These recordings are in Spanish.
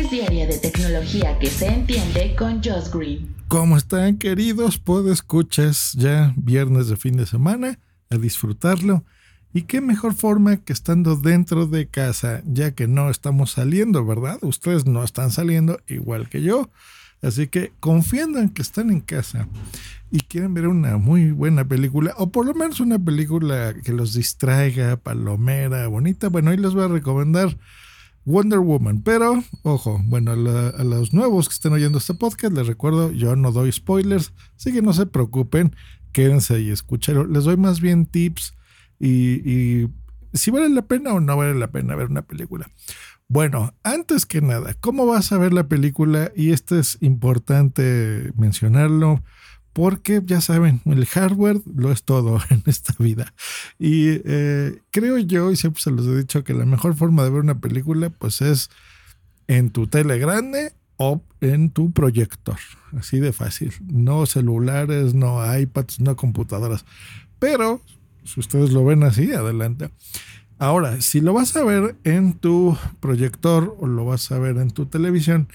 Dosis diaria de tecnología que se entiende con Josh Green. ¿Cómo están, queridos? escuchas ya viernes de fin de semana a disfrutarlo. Y qué mejor forma que estando dentro de casa, ya que no estamos saliendo, ¿verdad? Ustedes no están saliendo igual que yo. Así que confiando en que están en casa y quieren ver una muy buena película, o por lo menos una película que los distraiga, palomera, bonita, bueno, ahí les voy a recomendar Wonder Woman. Pero, ojo, bueno, a, los nuevos que estén oyendo este podcast, les recuerdo, yo no doy spoilers, así que no se preocupen, quédense y escúchenlo. Les doy más bien tips y, si vale la pena o no vale la pena ver una película. Bueno, antes que nada, ¿cómo vas a ver la película? Y esto es importante mencionarlo porque ya saben, el hardware lo es todo en esta vida. Y eh, creo yo, y siempre se los he dicho, que la mejor forma de ver una película pues es en tu tele grande o en tu proyector. Así de fácil. No celulares, no iPads, no computadoras. Pero, si ustedes lo ven así, adelante. Ahora, si lo vas a ver en tu proyector o lo vas a ver en tu televisión,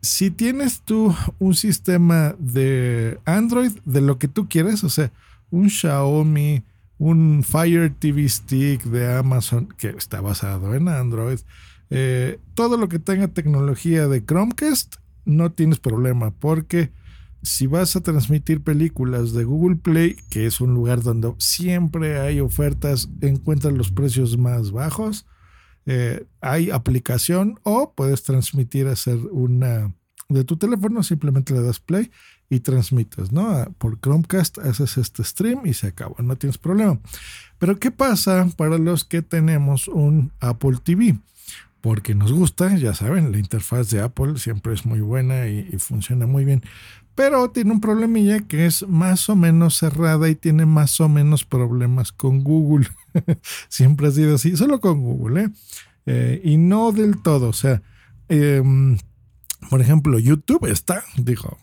si tienes tú un sistema de Android de lo que tú quieres, o sea, un Xiaomi, un Fire TV Stick de Amazon que está basado en Android, eh, todo lo que tenga tecnología de Chromecast, no tienes problema porque si vas a transmitir películas de Google Play, que es un lugar donde siempre hay ofertas, encuentras los precios más bajos eh, hay aplicación o puedes transmitir, hacer una de tu teléfono, simplemente le das play y transmites, ¿no? Ah, por Chromecast haces este stream y se acaba, no tienes problema. Pero ¿qué pasa para los que tenemos un Apple TV? Porque nos gusta, ya saben, la interfaz de Apple siempre es muy buena y, y funciona muy bien pero tiene un problemilla que es más o menos cerrada y tiene más o menos problemas con Google. Siempre ha sido así, solo con Google, ¿eh? ¿eh? y no del todo, o sea, em, por ejemplo, YouTube está, dijo,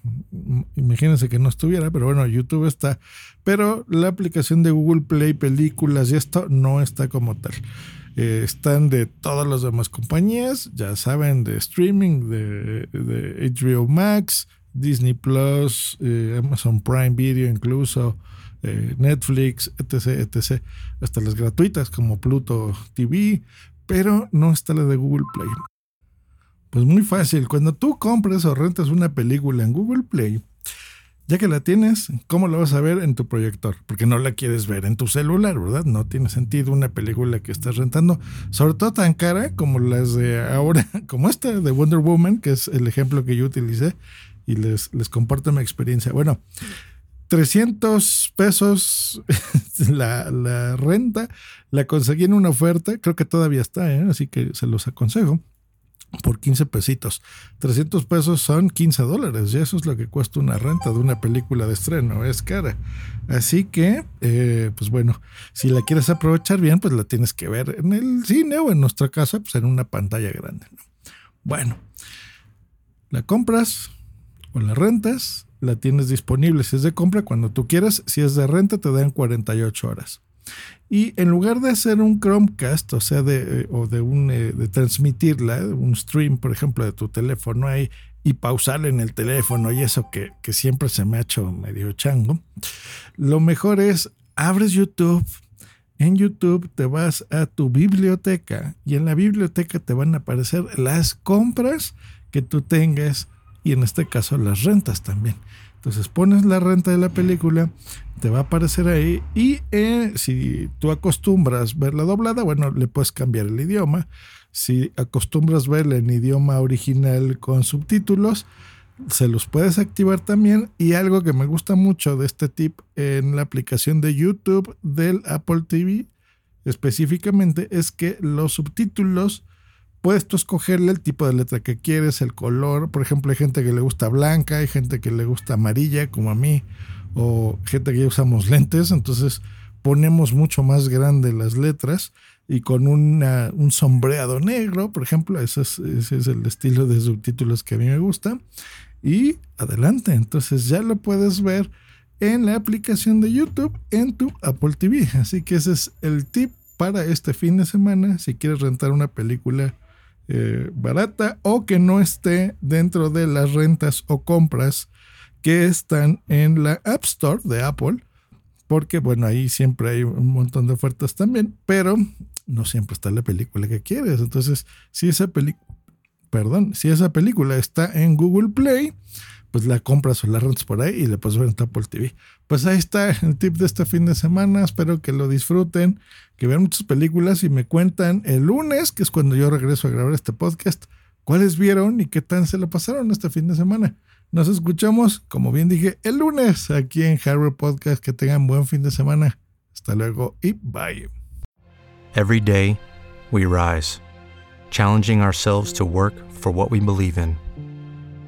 imagínense que no estuviera, pero bueno, YouTube está, pero la aplicación de Google Play, películas y esto no está como tal. Eh, están de todas las demás compañías, ya saben, de streaming, de, HBO Max, Disney Plus, eh, Amazon Prime Video incluso, eh, Netflix, etc., etc., hasta las gratuitas como Pluto TV, pero no está la de Google Play. Pues muy fácil, cuando tú compres o rentas una película en Google Play, ya que la tienes, ¿cómo la vas a ver en tu proyector? Porque no la quieres ver en tu celular, ¿verdad? No tiene sentido una película que estás rentando, sobre todo tan cara como las de ahora, como esta de Wonder Woman, que es el ejemplo que yo utilicé, y les, les comparto mi experiencia. Bueno, 300 pesos la, renta, la conseguí en una oferta, creo que todavía está, ¿eh? así que se los aconsejo, por 15 pesitos. 300 pesos son 15 dólares, y eso es lo que cuesta una renta de una película de estreno, es cara. Así que, eh, pues bueno, si la quieres aprovechar bien, pues la tienes que ver en el cine o en nuestra casa, pues en una pantalla grande. Bueno, la compras, o la rentas, la tienes disponible. Si es de compra cuando tú quieras, si es de renta te dan 48 horas. Y en lugar de hacer un Chromecast, o sea, de, eh, o de, un, eh, de transmitirla, un stream, por ejemplo, de tu teléfono ahí y pausarla en el teléfono y eso que, que siempre se me ha hecho medio chango, lo mejor es abres YouTube, en YouTube te vas a tu biblioteca y en la biblioteca te van a aparecer las compras que tú tengas y en este caso las rentas también. Entonces pones la renta de la película, te va a aparecer ahí y eh, si tú acostumbras verla doblada, bueno, le puedes cambiar el idioma. Si acostumbras verla en idioma original con subtítulos, se los puedes activar también. Y algo que me gusta mucho de este tip en la aplicación de YouTube del Apple TV específicamente es que los subtítulos puedes tú escogerle el tipo de letra que quieres, el color. Por ejemplo, hay gente que le gusta blanca, hay gente que le gusta amarilla, como a mí, o gente que usamos lentes, entonces ponemos mucho más grande las letras y con un sombreado negro, por ejemplo, es, ese es el estilo de subtítulos que a mí me gusta. Y adelante, entonces ya lo puedes ver en la aplicación de YouTube en tu Apple TV. Así que ese es el tip para este fin de semana si quieres rentar una película eh, barata o que no esté dentro de las rentas o compras que están en la App Store de Apple. Porque bueno, ahí siempre hay un montón de ofertas también, pero no siempre está la película que quieres. Entonces, si esa película, perdón, si esa película está en Google Play, pues la compras o la rentas por ahí y le puedes ver en Apple TV. Pues ahí está el tip de este fin de semana. Espero que lo disfruten, que vean muchas películas y me cuentan el lunes, que es cuando yo regreso a grabar este podcast, cuáles vieron y qué tal se lo pasaron este fin de semana. Nos escuchamos, como bien dije, el lunes aquí en Harvard Podcast. Que tengan buen fin de semana. Hasta luego y bye. Every day, we rise, challenging ourselves to work for what we believe in.